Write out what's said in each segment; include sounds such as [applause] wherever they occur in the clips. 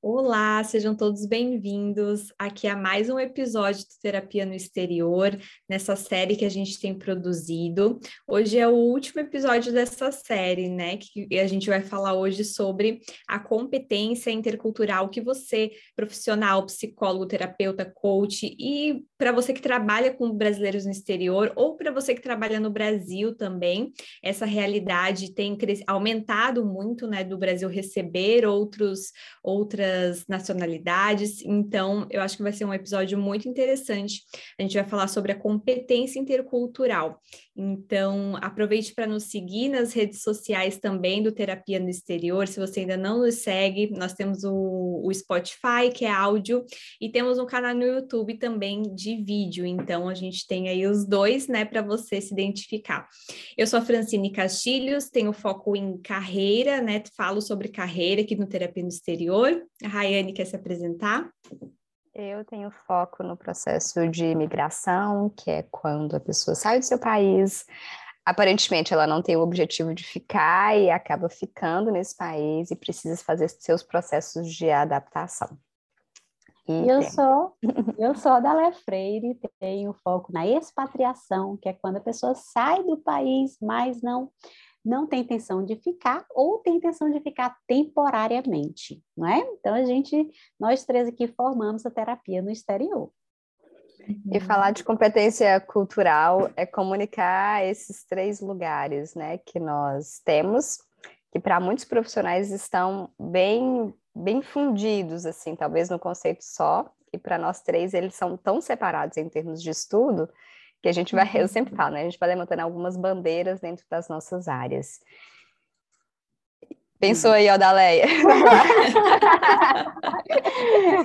Olá, sejam todos bem-vindos aqui a mais um episódio do Terapia no Exterior, nessa série que a gente tem produzido. Hoje é o último episódio dessa série, né? Que a gente vai falar hoje sobre a competência intercultural que você, profissional, psicólogo, terapeuta, coach, e para você que trabalha com brasileiros no exterior, ou para você que trabalha no Brasil também, essa realidade tem aumentado muito, né? Do Brasil receber outros, outras outras nacionalidades. Então, eu acho que vai ser um episódio muito interessante. A gente vai falar sobre a competência intercultural. Então, aproveite para nos seguir nas redes sociais também do Terapia no Exterior. Se você ainda não nos segue, nós temos o, o Spotify, que é áudio, e temos um canal no YouTube também de vídeo. Então, a gente tem aí os dois, né, para você se identificar. Eu sou a Francine Castilhos, tenho foco em carreira, né? Falo sobre carreira aqui no Terapia no Exterior. A Rayane quer se apresentar? Eu tenho foco no processo de imigração, que é quando a pessoa sai do seu país, aparentemente ela não tem o objetivo de ficar e acaba ficando nesse país e precisa fazer seus processos de adaptação. E eu sou, [laughs] eu sou a Dalé Freire, tenho foco na expatriação, que é quando a pessoa sai do país, mas não não tem intenção de ficar ou tem intenção de ficar temporariamente, não é? Então a gente, nós três aqui formamos a terapia no exterior. E falar de competência cultural é comunicar esses três lugares, né, que nós temos, que para muitos profissionais estão bem bem fundidos assim, talvez no conceito só, e para nós três eles são tão separados em termos de estudo que a gente vai, eu sempre falo, né? A gente vai levantando algumas bandeiras dentro das nossas áreas. Pensou aí, Odaleia? [laughs]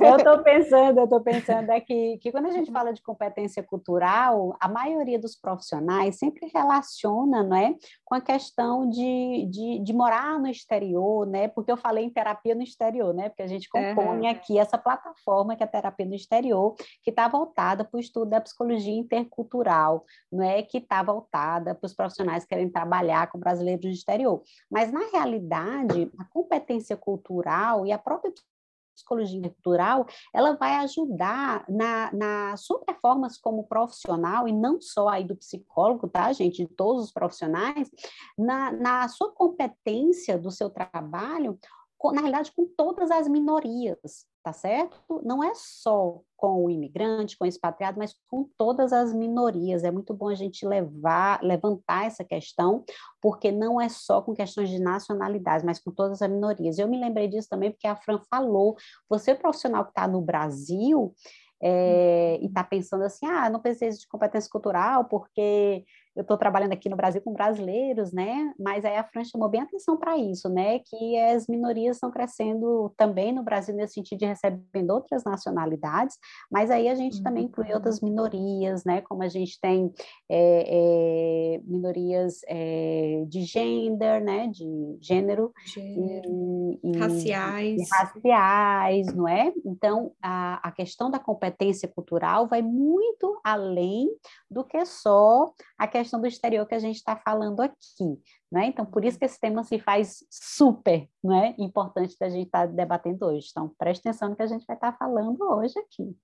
eu estou pensando, eu estou pensando é que, que quando a gente fala de competência cultural, a maioria dos profissionais sempre relaciona, não é, com a questão de, de, de morar no exterior, né? Porque eu falei em terapia no exterior, né? Porque a gente compõe uhum. aqui essa plataforma que é a terapia no exterior, que está voltada para o estudo da psicologia intercultural, não é? Que está voltada para os profissionais que querem trabalhar com brasileiros no exterior. Mas na realidade verdade, a competência cultural e a própria psicologia cultural, ela vai ajudar na, na sua performance como profissional, e não só aí do psicólogo, tá, gente, de todos os profissionais, na, na sua competência do seu trabalho, na realidade, com todas as minorias, tá certo? Não é só com o imigrante, com o expatriado, mas com todas as minorias. É muito bom a gente levar, levantar essa questão, porque não é só com questões de nacionalidade, mas com todas as minorias. Eu me lembrei disso também porque a Fran falou, você profissional que está no Brasil, é, e está pensando assim, ah, não preciso de competência cultural porque eu estou trabalhando aqui no Brasil com brasileiros, né? Mas aí a Fran chamou bem atenção para isso, né? Que as minorias estão crescendo também no Brasil nesse sentido de recebendo outras nacionalidades, mas aí a gente uhum. também inclui outras minorias, né? Como a gente tem é, é, minorias é, de gender, né? De gênero, gênero e, raciais, e raciais, não é? Então a, a questão da competência cultural vai muito além do que só a questão questão do exterior que a gente está falando aqui. Né? Então, por isso que esse tema se faz super né, importante da gente estar tá debatendo hoje. Então, preste atenção no que a gente vai estar tá falando hoje aqui.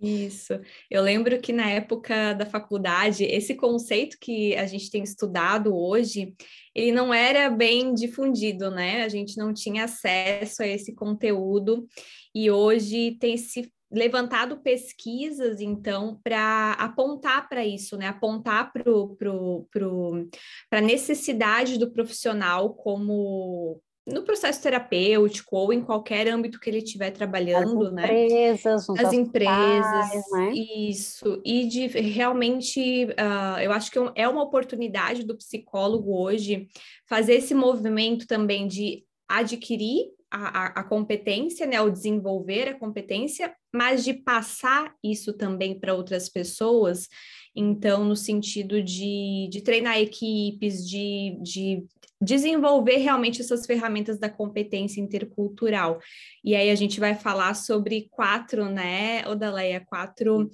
Isso. Eu lembro que na época da faculdade, esse conceito que a gente tem estudado hoje, ele não era bem difundido, né? A gente não tinha acesso a esse conteúdo e hoje tem se levantado pesquisas, então, para apontar para isso, né? Apontar para pro, pro, a necessidade do profissional como no processo terapêutico ou em qualquer âmbito que ele estiver trabalhando, As empresas, né? As empresas, né? isso. E de realmente, uh, eu acho que é uma oportunidade do psicólogo hoje fazer esse movimento também de adquirir a, a, competência, né, o desenvolver a competência, mas de passar isso também para outras pessoas. Então, no sentido de, de treinar equipes, de, de desenvolver realmente essas ferramentas da competência intercultural. E aí a gente vai falar sobre quatro, né, Odaleia, quatro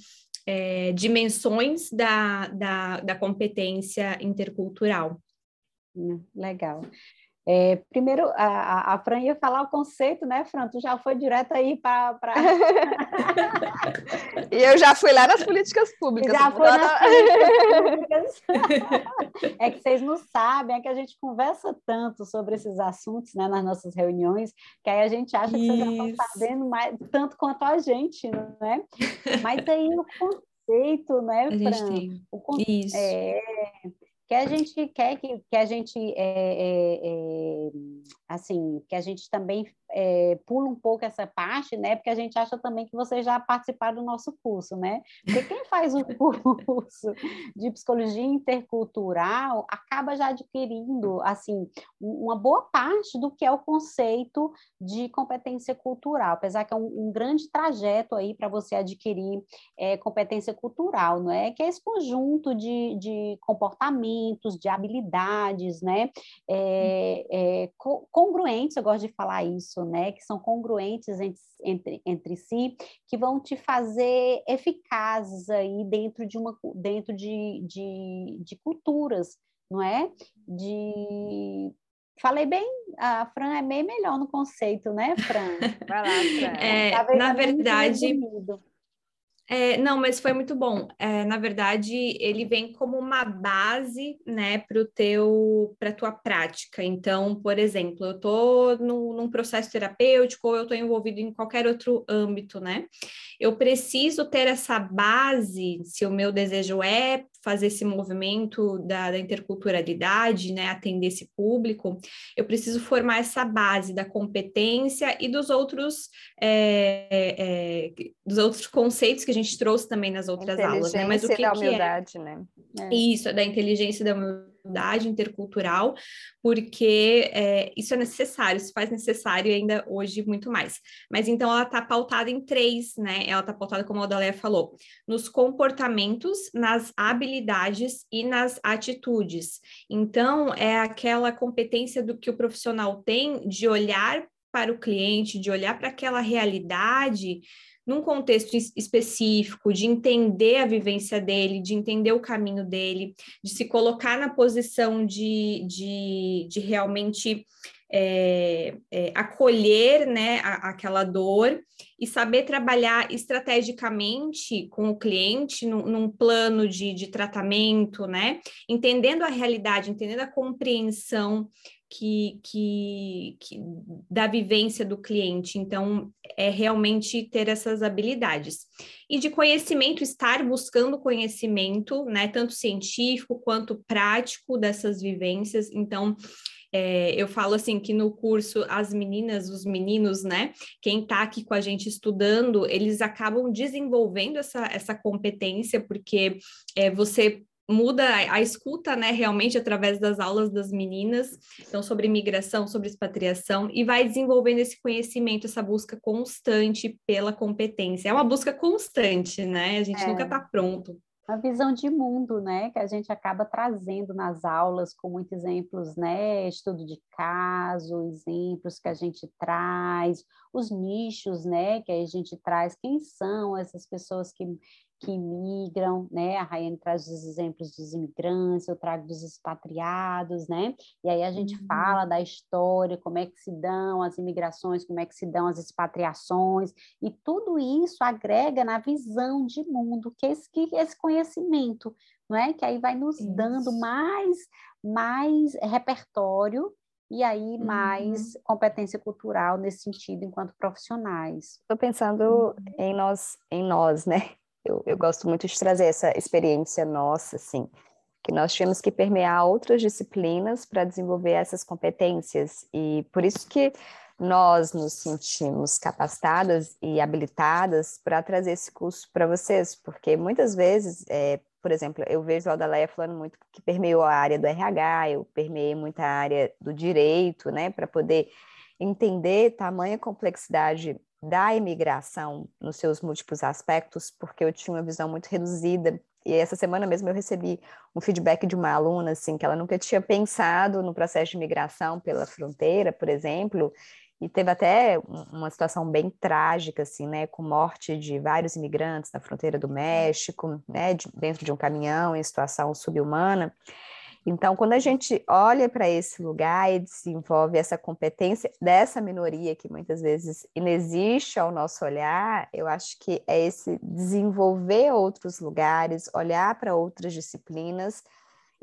é, dimensões da, da, da competência intercultural. Hum, legal. É, primeiro, a, a Fran ia falar o conceito, né, Fran? Tu já foi direto aí para. Pra... [laughs] e eu já fui lá nas políticas públicas. Já foi nas políticas públicas. [laughs] é que vocês não sabem, é que a gente conversa tanto sobre esses assuntos né, nas nossas reuniões, que aí a gente acha que vocês já estão sabendo mais, tanto quanto a gente, né? Mas aí o [laughs] conceito, né, Fran? O conceito, Isso. É, que a gente quer que, que a gente é, é, é, assim que a gente também é, pula um pouco essa parte, né? Porque a gente acha também que vocês já participaram do nosso curso, né? Porque quem faz o [laughs] curso de psicologia intercultural acaba já adquirindo, assim, uma boa parte do que é o conceito de competência cultural, apesar que é um, um grande trajeto aí para você adquirir é, competência cultural, não é? Que é esse conjunto de, de comportamentos, de habilidades, né? É, é, congruentes, eu gosto de falar isso, né, que são congruentes entre, entre, entre si, que vão te fazer eficazes aí dentro de uma dentro de, de, de culturas, não é? De Falei bem, a Fran é bem melhor no conceito, né, Fran? Vai lá, Fran. [laughs] É, na verdade, é, não, mas foi muito bom. É, na verdade, ele vem como uma base, né, para o teu, para tua prática. Então, por exemplo, eu estou num processo terapêutico ou eu estou envolvido em qualquer outro âmbito, né? Eu preciso ter essa base, se o meu desejo é fazer esse movimento da, da, interculturalidade, né, atender esse público, eu preciso formar essa base da competência e dos outros, é, é, dos outros conceitos que a gente trouxe também nas outras aulas, né? Mas o que, da humildade, que é? né? É. Isso, é da inteligência da humildade igualdade intercultural, porque é, isso é necessário, se faz necessário ainda hoje muito mais. Mas então ela está pautada em três, né? Ela está pautada, como a Odaléia falou, nos comportamentos, nas habilidades e nas atitudes. Então, é aquela competência do que o profissional tem de olhar para o cliente, de olhar para aquela realidade num contexto específico, de entender a vivência dele, de entender o caminho dele, de se colocar na posição de, de, de realmente é, é, acolher né, a, aquela dor e saber trabalhar estrategicamente com o cliente num, num plano de, de tratamento, né? Entendendo a realidade, entendendo a compreensão que, que, que, da vivência do cliente. Então, é realmente ter essas habilidades. E de conhecimento, estar buscando conhecimento, né, tanto científico quanto prático dessas vivências. Então, é, eu falo assim que no curso as meninas, os meninos, né? Quem está aqui com a gente estudando, eles acabam desenvolvendo essa, essa competência, porque é, você muda a, escuta, né, realmente através das aulas das meninas, então sobre migração, sobre expatriação, e vai desenvolvendo esse conhecimento, essa busca constante pela competência. É uma busca constante, né? A gente é. nunca está pronto. Uma visão de mundo, né, que a gente acaba trazendo nas aulas com muitos exemplos, né, estudo de caso, exemplos que a gente traz, os nichos, né, que a gente traz, quem são essas pessoas que que migram, né? A Rayane traz os exemplos dos imigrantes, eu trago dos expatriados, né? E aí a gente uhum. fala da história, como é que se dão as imigrações, como é que se dão as expatriações, e tudo isso agrega na visão de mundo, que esse, que esse conhecimento, não é? Que aí vai nos isso. dando mais, mais repertório e aí mais uhum. competência cultural nesse sentido enquanto profissionais. Estou pensando uhum. em nós, em nós, né? Eu, eu gosto muito de trazer essa experiência nossa, assim, que nós tínhamos que permear outras disciplinas para desenvolver essas competências. E por isso que nós nos sentimos capacitadas e habilitadas para trazer esse curso para vocês, porque muitas vezes, é, por exemplo, eu vejo a Odaleia falando muito que permeou a área do RH, eu permeei muita área do direito, né, para poder entender tamanha complexidade da imigração nos seus múltiplos aspectos, porque eu tinha uma visão muito reduzida. E essa semana mesmo eu recebi um feedback de uma aluna, assim, que ela nunca tinha pensado no processo de imigração pela fronteira, por exemplo, e teve até uma situação bem trágica, assim, né, com morte de vários imigrantes na fronteira do México, né, de, dentro de um caminhão em situação subhumana. Então, quando a gente olha para esse lugar e desenvolve essa competência dessa minoria que muitas vezes inexiste ao nosso olhar, eu acho que é esse desenvolver outros lugares, olhar para outras disciplinas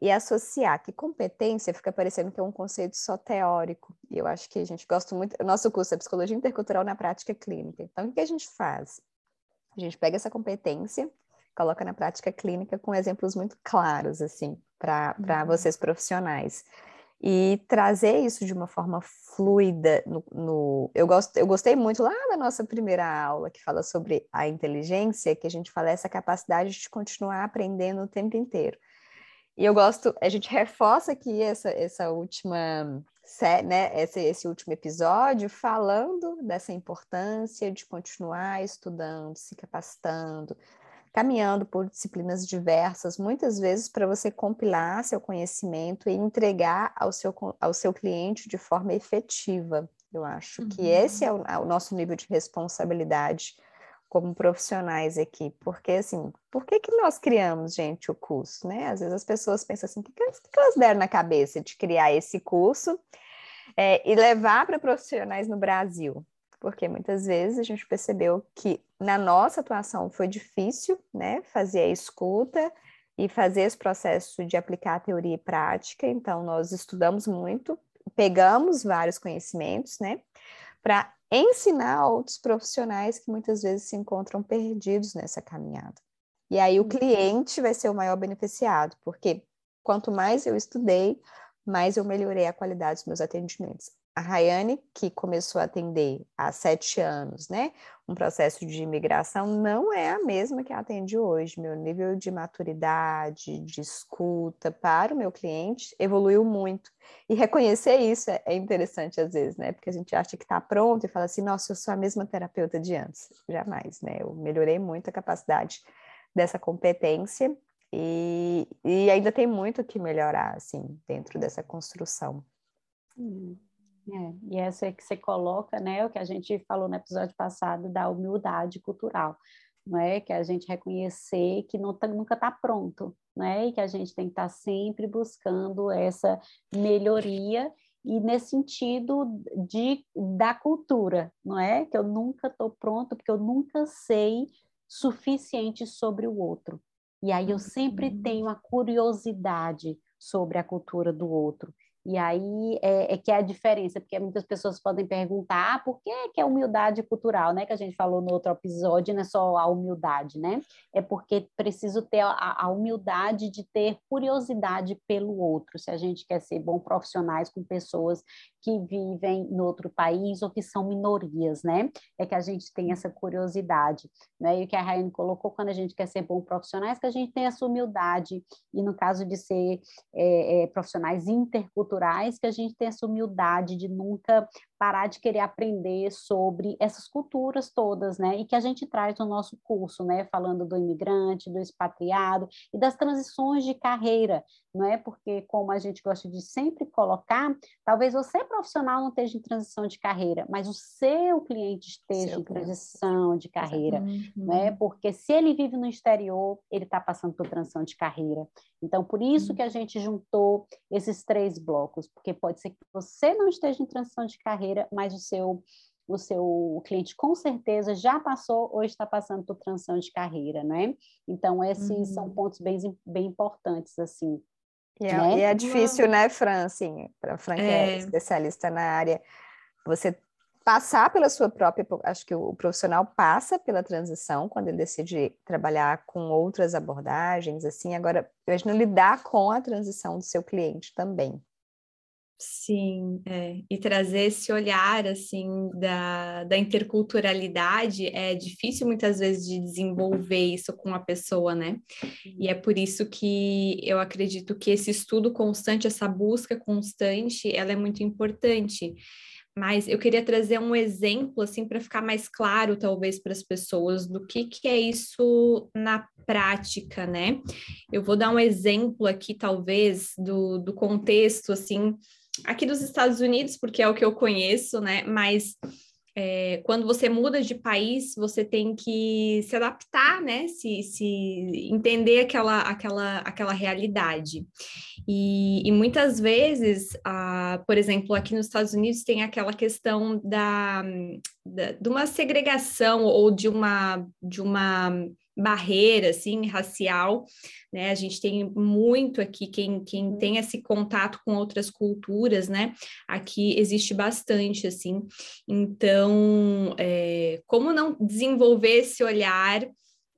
e associar que competência fica parecendo que é um conceito só teórico. E eu acho que a gente gosta muito. O nosso curso é Psicologia Intercultural na Prática Clínica. Então, o que a gente faz? A gente pega essa competência, coloca na prática clínica com exemplos muito claros, assim, para uhum. vocês profissionais. E trazer isso de uma forma fluida no, no, eu, gosto, eu gostei muito lá da nossa primeira aula que fala sobre a inteligência, que a gente fala essa capacidade de continuar aprendendo o tempo inteiro. E eu gosto, a gente reforça aqui essa, essa última, né, esse, esse último episódio falando dessa importância de continuar estudando, se capacitando, caminhando por disciplinas diversas, muitas vezes para você compilar seu conhecimento e entregar ao seu, ao seu cliente de forma efetiva. Eu acho uhum. que esse é o, o, nosso nível de responsabilidade como profissionais aqui, porque assim, por que que nós criamos, gente, o curso, né? Às vezes as pessoas pensam assim, o que, que elas deram na cabeça de criar esse curso é, e levar para profissionais no Brasil? Porque muitas vezes a gente percebeu que na nossa atuação foi difícil, né, fazer a escuta e fazer esse processo de aplicar a teoria e prática. Então, nós estudamos muito, pegamos vários conhecimentos, né, para ensinar outros profissionais que muitas vezes se encontram perdidos nessa caminhada. E aí o uhum. cliente vai ser o maior beneficiado, porque quanto mais eu estudei, mais eu melhorei a qualidade dos meus atendimentos a Rayane, que começou a atender há sete anos, né? Um processo de imigração não é a mesma que atende hoje. Meu nível de maturidade, de escuta para o meu cliente evoluiu muito. E reconhecer isso é, é interessante às vezes, né? Porque a gente acha que está pronto e fala assim, nossa, eu sou a mesma terapeuta de antes. Jamais, né? Eu melhorei muito a capacidade dessa competência e, e ainda tem muito que melhorar, assim, dentro dessa construção. Hum. É, e essa é que você coloca, né, o que a gente falou no episódio passado da humildade cultural, não é? Que a gente reconhecer que não tá, nunca está pronto, né? E que a gente tem que estar tá sempre buscando essa melhoria e nesse sentido de da cultura, não é? Que eu nunca estou pronto porque eu nunca sei suficiente sobre o outro. E aí eu sempre uhum. tenho a curiosidade sobre a cultura do outro. E aí é, é, que é a diferença, porque muitas pessoas podem perguntar ah, por que, que é humildade cultural, né? Que a gente falou no outro episódio, não é só a humildade, né? É porque preciso ter a, a humildade de ter curiosidade pelo outro, se a gente quer ser bons profissionais com pessoas que vivem em outro país ou que são minorias, né? É que a gente tem essa curiosidade, né? E o que a Rayane colocou, quando a gente quer ser bom profissionais, que a gente tem essa humildade, e no caso de ser é, é, profissionais interculturais, culturais que a gente tem essa humildade de nunca parar de querer aprender sobre essas culturas todas, né? E que a gente traz no nosso curso, né? Falando do imigrante, do expatriado e das transições de carreira, não é? Porque, como a gente gosta de sempre colocar, talvez você profissional não esteja em transição de carreira, mas o seu cliente esteja seu em transição de carreira, uhum. não é? Porque se ele vive no exterior, ele está passando por transição de carreira. Então, por isso uhum. que a gente juntou esses três blocos, porque pode ser que você não esteja em transição de carreira carreira, mas o seu o seu cliente com certeza já passou ou está passando por transição de carreira, né? Então, esses uhum. são pontos bem, bem importantes, assim. E é, né? e é difícil, né, Fran, assim, para Fran que é. é especialista na área, você passar pela sua própria, acho que o profissional passa pela transição quando ele decide trabalhar com outras abordagens, assim, agora, imagino lidar com a transição do seu cliente também. Sim, é. e trazer esse olhar assim da, da interculturalidade é difícil muitas vezes de desenvolver isso com a pessoa, né? E é por isso que eu acredito que esse estudo constante, essa busca constante, ela é muito importante. Mas eu queria trazer um exemplo assim para ficar mais claro, talvez, para as pessoas do que, que é isso na prática, né? Eu vou dar um exemplo aqui, talvez, do, do contexto assim aqui dos Estados Unidos, porque é o que eu conheço, né? Mas é, quando você muda de país, você tem que se adaptar, né? Se, se entender aquela, aquela, aquela realidade. E, e muitas vezes, ah, por exemplo, aqui nos Estados Unidos tem aquela questão da, da, de uma segregação ou de uma, de uma barreira assim racial, né? A gente tem muito aqui quem, quem uhum. tem esse contato com outras culturas, né? Aqui existe bastante assim. Então, é, como não desenvolver esse olhar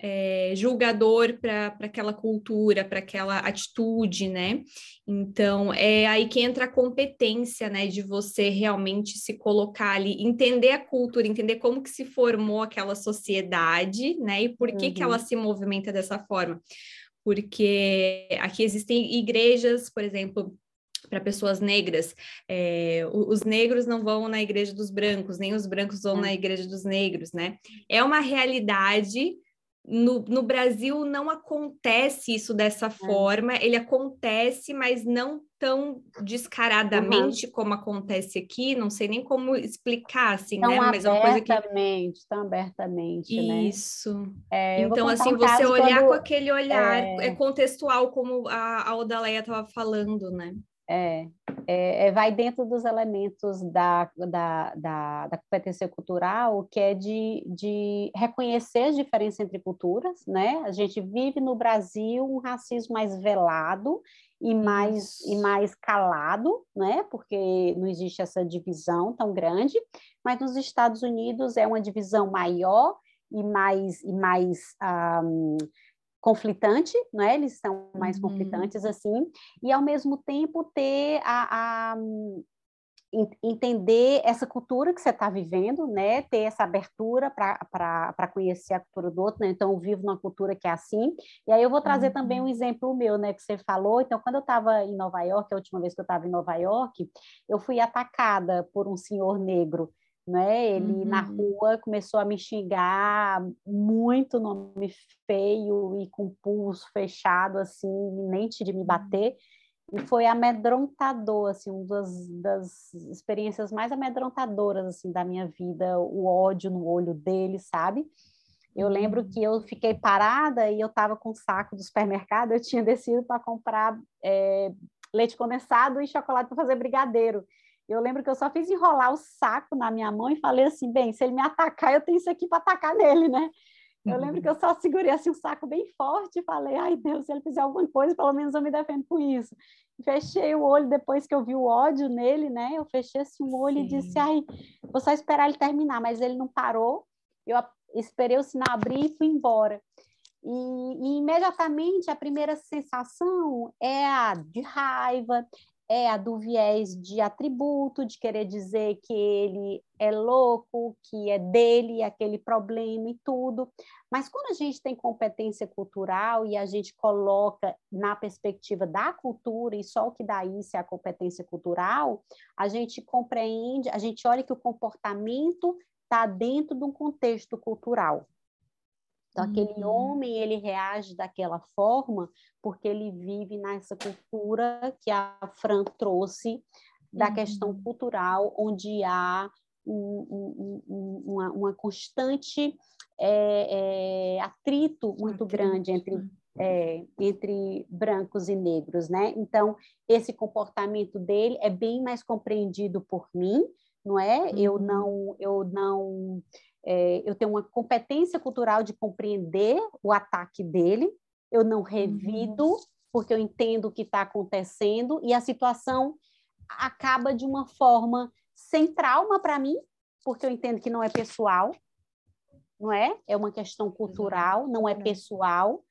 é, julgador para aquela cultura, para aquela atitude, né? Então, é aí que entra a competência, né, de você realmente se colocar ali, entender a cultura, entender como que se formou aquela sociedade, né, e por que uhum. que ela uhum. se movimenta dessa forma. Porque aqui existem igrejas, por exemplo, para pessoas negras. É, os negros não vão na igreja dos brancos, nem os brancos vão na igreja dos negros, né? É uma realidade no, no Brasil não acontece isso dessa é. forma, ele acontece, mas não tão descaradamente uhum. como acontece aqui, não sei nem como explicar, assim, tão né? Mas é uma coisa que... tão abertamente, né? Isso. É, então, assim, um você olhar quando... com aquele olhar é... é contextual, como a, a Odaleia estava falando, né? É, é, é, vai dentro dos elementos da, da, da, da, competência cultural, que é de, de reconhecer as diferenças entre culturas, né? A gente vive no Brasil um racismo mais velado e mais, e mais calado, né? Porque não existe essa divisão tão grande, mas nos Estados Unidos é uma divisão maior e mais, e mais um, conflitante, né? Eles são mais uhum. conflitantes assim, e ao mesmo tempo ter a, a entender essa cultura que você está vivendo, né? Ter essa abertura para conhecer a cultura do outro, né? Então, eu vivo numa cultura que é assim. E aí eu vou trazer uhum. também um exemplo meu, né? Que você falou. Então, quando eu estava em Nova York, a última vez que eu estava em Nova York, eu fui atacada por um senhor negro né? Ele uhum. na rua começou a me xingar muito nome feio e com pulso fechado assim, iminente de me uhum. bater. E foi amedrontador, assim, uma das, das experiências mais amedrontadoras assim da minha vida, o ódio no olho dele, sabe? Eu lembro uhum. que eu fiquei parada e eu estava com o saco do supermercado, eu tinha descido para comprar é, leite condensado e chocolate para fazer brigadeiro. Eu lembro que eu só fiz enrolar o saco na minha mão e falei assim, bem, se ele me atacar, eu tenho isso aqui para atacar nele, né? Eu lembro que eu só segurei assim o saco bem forte e falei, ai Deus, se ele fizer alguma coisa, pelo menos eu me defendo com isso. Fechei o olho depois que eu vi o ódio nele, né? Eu fechei assim o olho Sim. e disse, ai, vou só esperar ele terminar, mas ele não parou. Eu esperei o sinal abrir e fui embora. E, e, imediatamente a primeira sensação é a de raiva, é a do viés de atributo, de querer dizer que ele é louco, que é dele aquele problema e tudo. Mas quando a gente tem competência cultural e a gente coloca na perspectiva da cultura, e só o que dá isso é a competência cultural, a gente compreende, a gente olha que o comportamento está dentro de um contexto cultural. Então, aquele uhum. homem, ele reage daquela forma porque ele vive nessa cultura que a Fran trouxe da uhum. questão cultural, onde há um, um, uma, uma, constante é, é, atrito muito grande entre, é, entre brancos e negros, né? Então, esse comportamento dele é bem mais compreendido por mim, não é? Uhum. Eu não, eu não é, eu tenho uma competência cultural de compreender o ataque dele, eu não revido, uhum. porque eu entendo o que está acontecendo, e a situação acaba de uma forma sem trauma para mim, porque eu entendo que não é pessoal, não é? É uma questão cultural, não é pessoal,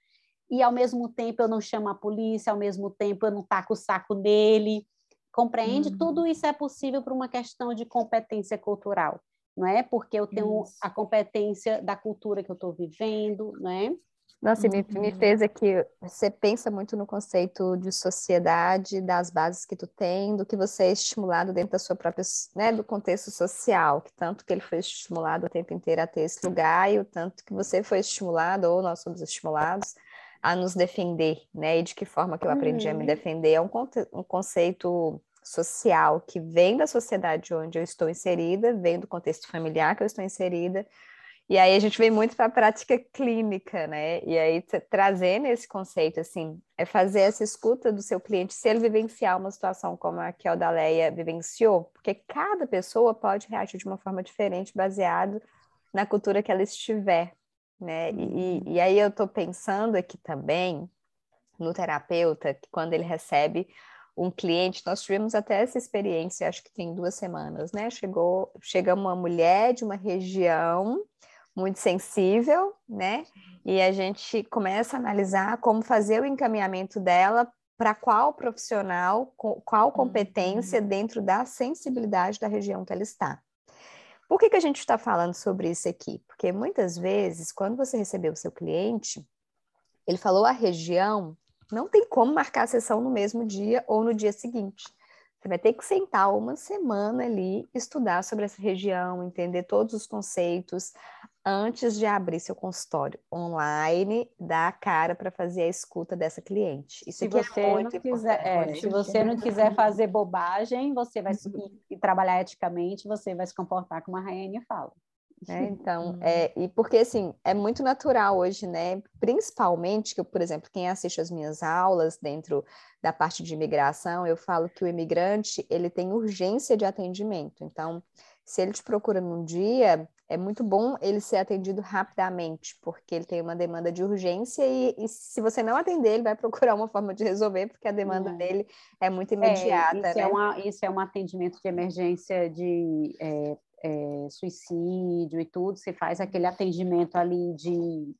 e ao mesmo tempo eu não chamo a polícia, ao mesmo tempo eu não taco o saco nele, compreende? Uhum. Tudo isso é possível por uma questão de competência cultural não é? Porque eu tenho Isso. a competência da cultura que eu estou vivendo, não é? Nossa, me, me uhum. fez aqui, você pensa muito no conceito de sociedade, das bases que tu tem, do que você é estimulado dentro da sua própria, né, do contexto social, que tanto que ele foi estimulado o tempo inteiro a ter esse lugar e o tanto que você foi estimulado, ou nós somos estimulados, a nos defender, né, e de que forma que eu aprendi uhum. a me uhum. defender, é um, um conceito social que vem da sociedade onde eu estou inserida, vem do contexto familiar que eu estou inserida, E aí a gente vem muito para a prática clínica, né? E aí trazendo esse conceito, assim, é fazer essa escuta do seu cliente se ele vivenciar uma situação como a que a Odaleia vivenciou, porque cada pessoa pode reagir de uma forma diferente baseado na cultura que ela estiver, né? E, uhum. e aí eu estou pensando aqui também no terapeuta, que quando ele recebe um cliente, nós tivemos até essa experiência, acho que tem duas semanas, né? Chegou, chega uma mulher de uma região muito sensível, né? E a gente começa a analisar como fazer o encaminhamento dela para qual profissional, qual uhum. competência dentro da sensibilidade da região que ela está. Por que, que a gente está falando sobre isso aqui? Porque muitas vezes, quando você recebeu o seu cliente, ele falou a região, não tem como marcar a sessão no mesmo dia ou no dia seguinte. Você vai ter que sentar uma semana ali, estudar sobre essa região, entender todos os conceitos, antes de abrir seu consultório online, dar a cara para fazer a escuta dessa cliente. Isso se é você é muito não quiser, é, se você não quiser fazer bobagem, você vai uhum. e, e, trabalhar eticamente, você vai se comportar como a Raiane fala. É, [laughs] então, uhum. é, e porque assim, é muito natural hoje, né? Principalmente que, por exemplo, quem assiste as minhas aulas dentro da parte de imigração, eu falo que o imigrante ele tem urgência de atendimento. Então, se ele te procura num dia, é muito bom ele ser atendido rapidamente, porque ele tem uma demanda de urgência e, e se você não atender, ele vai [laughs] procurar uma forma de resolver, porque a demanda é. dele é muito imediata. É, isso, é né? é uma, isso é um atendimento de emergência de é, suicídio e tudo, você faz aquele atendimento ali de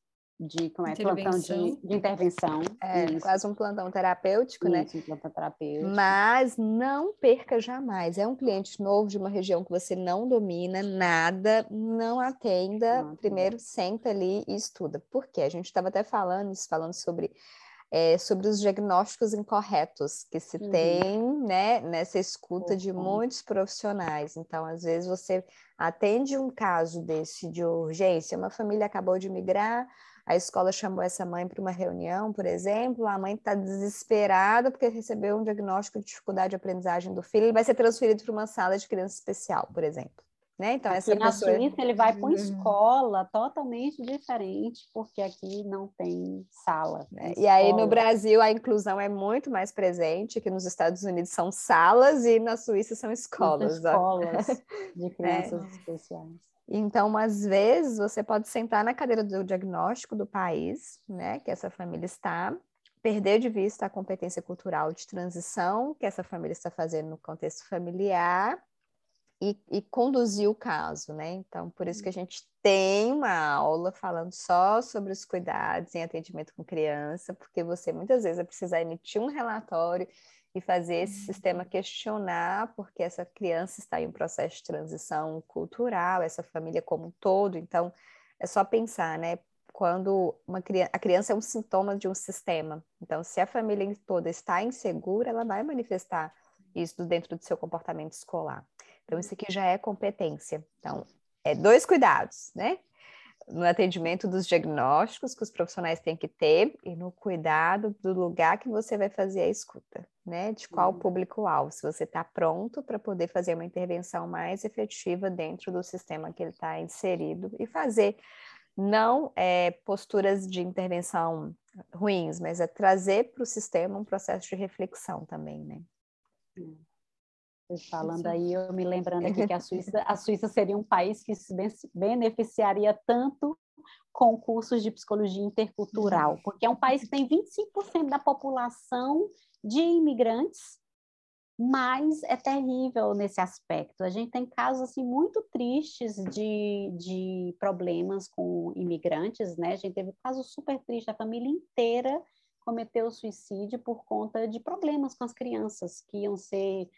de como é plantão de, de intervenção. É, isso. quase um plantão terapêutico, né? isso, né? Um plantão terapêutico. Mas não perca jamais. É um cliente novo de uma região que você não domina nada, não atenda. Não, Primeiro senta ali e estuda. Por quê? A gente estava até falando isso, falando sobre é, sobre os diagnósticos incorretos que se uhum. tem né, nessa escuta uhum. de muitos profissionais. Então, às vezes, você atende um caso desse de urgência, uma família acabou de migrar, a escola chamou essa mãe para uma reunião, por exemplo, a mãe está desesperada porque recebeu um diagnóstico de dificuldade de aprendizagem do filho, ele vai ser transferido para uma sala de criança especial, por exemplo. Né? Então, aqui na pessoa... Suíça ele vai para uma uhum. escola totalmente diferente, porque aqui não tem sala. É, e aí no Brasil a inclusão é muito mais presente, que nos Estados Unidos são salas e na Suíça são escolas. escolas [laughs] de crianças é. especiais. Então, às vezes, você pode sentar na cadeira do diagnóstico do país, né, que essa família está, perder de vista a competência cultural de transição que essa família está fazendo no contexto familiar e, e conduzir o caso, né? Então, por isso que a gente tem uma aula falando só sobre os cuidados em atendimento com criança, porque você muitas vezes vai precisar emitir um relatório e fazer esse uhum. sistema questionar porque essa criança está em um processo de transição cultural, essa família como um todo. Então, é só pensar, né? Quando uma criança, a criança é um sintoma de um sistema. Então, se a família toda está insegura, ela vai manifestar isso dentro do seu comportamento escolar. Então, isso aqui já é competência. Então, é dois cuidados, né? no atendimento dos diagnósticos que os profissionais têm que ter e no cuidado do lugar que você vai fazer a escuta, né? De qual uhum. público-alvo, se você está pronto para poder fazer uma intervenção mais efetiva dentro do sistema que ele está inserido e fazer não é, posturas de intervenção ruins, mas é trazer para o sistema um processo de reflexão também, né? Falando aí, eu me lembrando aqui que a [laughs] Suíça, a Suíça seria um país que se beneficiaria tanto com cursos de psicologia intercultural, porque é um país que tem 25% da população de imigrantes, mas é terrível nesse aspecto. A gente tem casos assim muito tristes de, de problemas com imigrantes, né? A gente teve um caso super triste, a família inteira cometeu suicídio por conta de problemas com as crianças que iam ser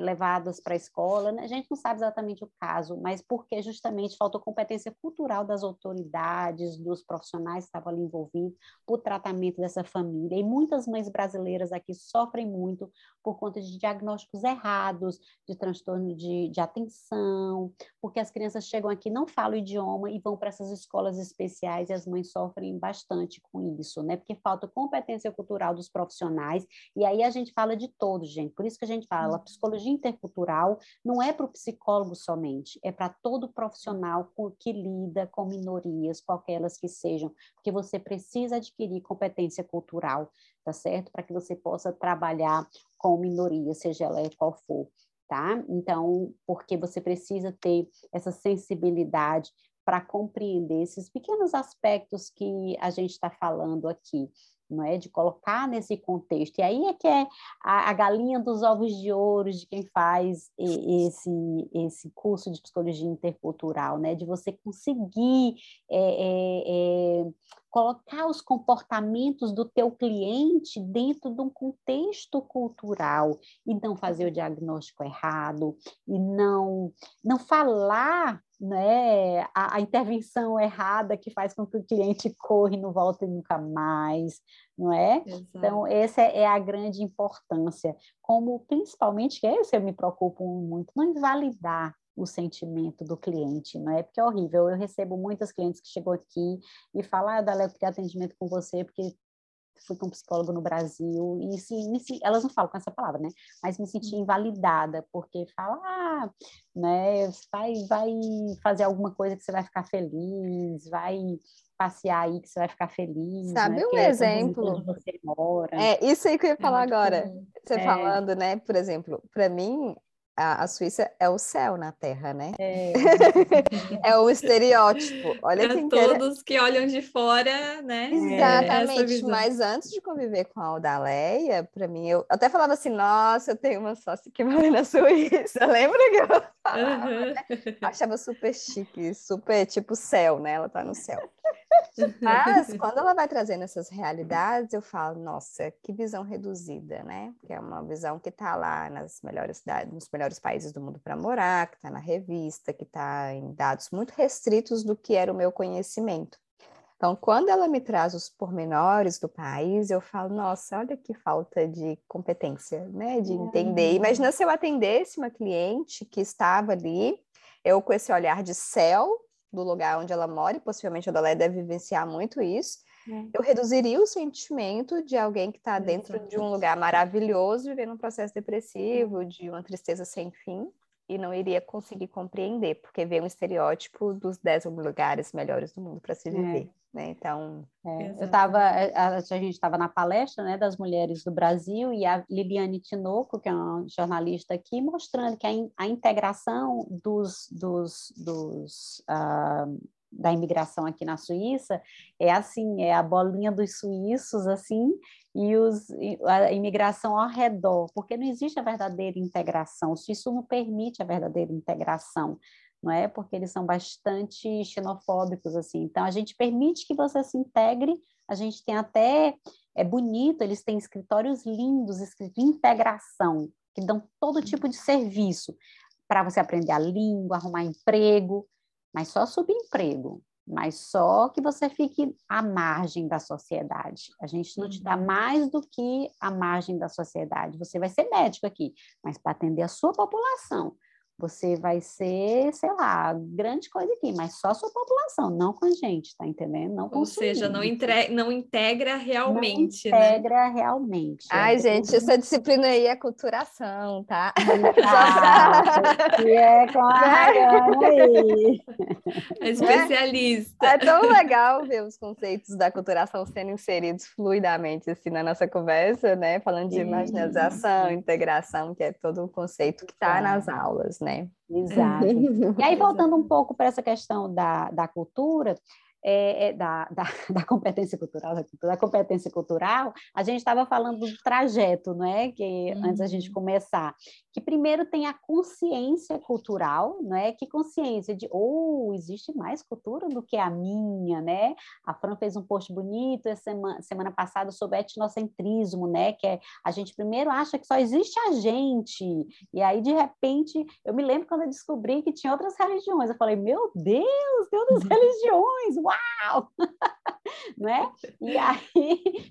levadas para a escola. Né? A gente não sabe exatamente o caso, mas porque justamente faltou competência cultural das autoridades, dos profissionais que estavam ali envolvidos, o tratamento dessa família. E muitas mães brasileiras aqui sofrem muito por conta de diagnósticos errados, de transtorno de, de atenção, porque as crianças chegam aqui, não falam o idioma e vão para essas escolas especiais e as mães sofrem bastante com isso, né? Porque falta competência cultural dos profissionais. E aí a gente fala de todos, gente. Por isso que a gente fala, a psicologia psicologia intercultural não é para o psicólogo somente, é para todo profissional que lida com minorias, qualquer elas que sejam, porque você precisa adquirir competência cultural, tá certo? Para que você possa trabalhar com minorias, seja ela qual for. Tá? Então, porque você precisa ter essa sensibilidade para compreender esses pequenos aspectos que a gente está falando aqui não é? De colocar nesse contexto. E aí é que é a, a, galinha dos ovos de ouro de quem faz esse, esse curso de psicologia intercultural, né? De você conseguir é, é, é, colocar os comportamentos do teu cliente dentro de um contexto cultural e não fazer o diagnóstico errado e não não falar né, a, a, intervenção errada que faz com que o cliente corra e não volte nunca mais, não é? Exato. Então, essa é, a grande importância, como principalmente, que é isso eu me preocupo muito, não invalidar o sentimento do cliente, não é? Porque é horrível. Eu recebo muitas clientes que chegam aqui e falam, ah, Dalé, eu queria atendimento com você porque fui com um psicólogo no Brasil, e se, se, elas não falam com essa palavra, né? Mas me senti uhum. invalidada, porque fala, ah, né, vai, vai fazer alguma coisa que você vai ficar feliz, vai passear aí que você vai ficar feliz. Sabe né? um é exemplo? Você mora. É, isso aí que eu ia falar é agora. Você é. falando, né? Por exemplo, para mim, a, a, Suíça é o céu na Terra, né? É, [laughs] é um estereótipo. Olha Para todos que olham de fora, né? Exatamente. Mas antes de conviver com a Aldaleia, para mim, eu até falava assim: nossa, eu tenho uma sócia que mora na Suíça. [laughs] Lembra que eu falava, uhum. né? Achava super chique, super tipo céu, né? Ela tá no céu. Mas [laughs] quando ela vai trazendo essas realidades, eu falo, nossa, que visão reduzida, né? Que é uma visão que está lá nas melhores cidades, nos melhores países do mundo para morar, que está na revista, que está em dados muito restritos do que era o meu conhecimento. Então, quando ela me traz os pormenores do país, eu falo, nossa, olha que falta de competência, né? De entender. Uhum. Imagina se eu atendesse uma cliente que estava ali, eu com esse olhar de céu, do lugar onde ela mora, e possivelmente a Dolé deve vivenciar muito isso, é. eu reduziria o sentimento de alguém que está dentro de um lugar maravilhoso, vivendo um processo depressivo, de uma tristeza sem fim, e não iria conseguir compreender, porque vê um estereótipo dos dez lugares melhores do mundo para se é. viver. É. Né? Então, é, eu estava, a, a, gente estava na palestra né, das mulheres do Brasil e a Libiane Tinoco, que é uma jornalista aqui, mostrando que a, in, a integração dos, dos, dos uh, da imigração aqui na Suíça é assim, é a bolinha dos suíços assim e os, a imigração ao redor, porque não existe a verdadeira integração. O suíço não permite a verdadeira integração não é? Porque eles são bastante xenofóbicos, assim. Então, a gente permite que você se integre, a gente tem até, é bonito, eles têm escritórios lindos, escrito integração, que dão todo tipo de serviço para você aprender a língua, arrumar emprego, mas só subemprego, mas só que você fique à margem da sociedade. A gente não te dá uhum. mais do que a margem da sociedade. Você vai ser médico aqui, mas para atender a sua população você vai ser, sei lá, grande coisa aqui, mas só a sua população, não com a gente, tá entendendo? Não Ou seja, não, entre... não integra realmente. Não né? integra né? realmente. É. Ai, é. gente, essa disciplina aí é culturação, tá? E é com a Rayane aí. É especialista. É, é tão legal ver os conceitos da culturação sendo inseridos fluidamente assim na nossa conversa, né? Falando de marginalização, integração, que é todo um conceito que está nas aulas, né? Né? Exato. [laughs] E aí, voltando um pouco para essa questão da, da cultura, é, é, da, [laughs] da, da, competência cultural, da competência cultural, a gente estava falando do trajeto, não é? Que uhum. antes da gente começar, que primeiro tem a consciência cultural, não é? Que consciência de, ou oh, existe mais cultura do que a minha, né? A Fran fez um post bonito essa semana, semana passada sobre etnocentrismo, né? Que é a gente primeiro acha que só existe a gente, e aí de repente, eu me lembro quando eu descobri que tinha outras religiões, eu falei, meu Deus, tem outras [laughs] religiões, uau! Uau! [laughs] né? E aí,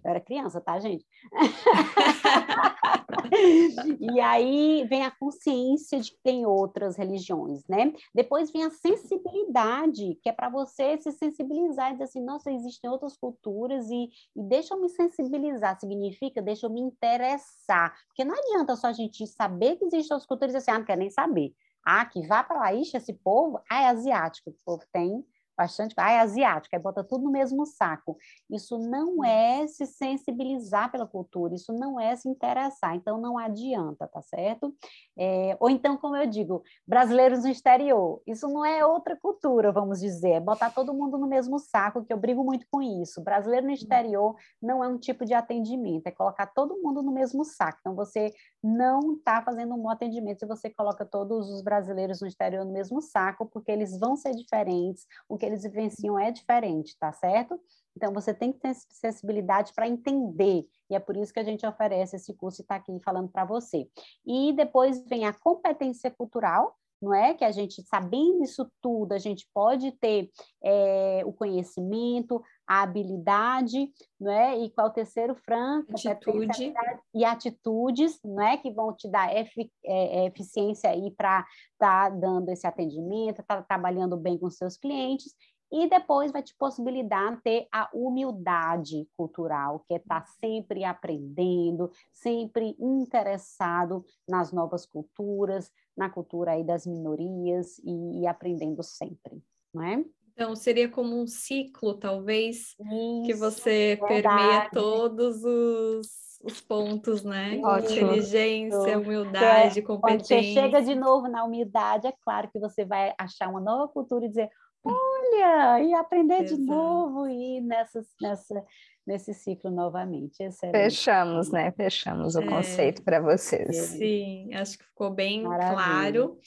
eu era criança, tá, gente? [laughs] e aí vem a consciência de que tem outras religiões, né? Depois vem a sensibilidade, que é para você se sensibilizar e dizer assim, nossa, existem outras culturas e, e deixa eu me sensibilizar, significa deixa eu me interessar, porque não adianta só a gente saber que existem outras culturas e dizer assim, ah, não quer nem saber. Ah, que vá para lá, ixi, esse povo, ah, é asiático, o povo tem bastante, ah, é asiática, aí bota tudo no mesmo saco. Isso não hum. é se sensibilizar pela cultura, isso não é se interessar, então não adianta, tá certo? É, ou então, como eu digo, brasileiros no exterior, isso não é outra cultura, vamos dizer, é botar todo mundo no mesmo saco, que eu brigo muito com isso. Brasileiro no hum. exterior não é um tipo de atendimento, é colocar todo mundo no mesmo saco. Então, você não está fazendo um bom atendimento se você coloca todos os brasileiros no exterior no mesmo saco, porque eles vão ser diferentes, o que eles vivenciam é diferente, tá certo? Então, você tem que ter sensibilidade para entender, e é por isso que a gente oferece esse curso e está aqui falando para você. E depois vem a competência cultural, não é? Que a gente, sabendo isso tudo, a gente pode ter é, o conhecimento, a habilidade, não é? E qual é o terceiro, Fran? Atitude. E atitudes, não é? Que vão te dar efic é, eficiência aí para estar tá dando esse atendimento, estar tá trabalhando bem com seus clientes e depois vai te possibilitar ter a humildade cultural, que é estar tá sempre aprendendo, sempre interessado nas novas culturas, na cultura aí das minorias e, e aprendendo sempre, não é? Então, seria como um ciclo, talvez, Isso, que você verdade. permeia todos os, os pontos, né? Ótimo. Inteligência, humildade, é, competência. Quando você chega de novo na humildade, é claro que você vai achar uma nova cultura e dizer, olha, e aprender Exato. de novo e nessa, nessa, nesse ciclo novamente. Excelente. Fechamos, né? Fechamos o é, conceito para vocês. Sim, acho que ficou bem Maravilha. claro.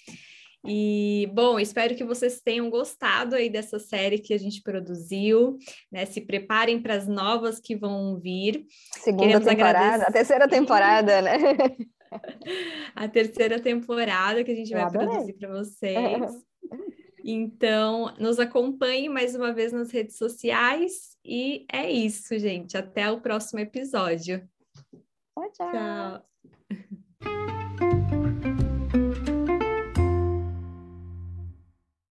E, bom, espero que vocês tenham gostado aí dessa série que a gente produziu, né? Se preparem para as novas que vão vir. Segunda Queremos temporada, agradecer... a terceira temporada, né? [laughs] a terceira temporada que a gente Eu vai adorei. produzir para vocês. [laughs] Então, nos acompanhe mais uma vez nas redes sociais. E é isso, gente. Até o próximo episódio. Tchau, tchau. tchau.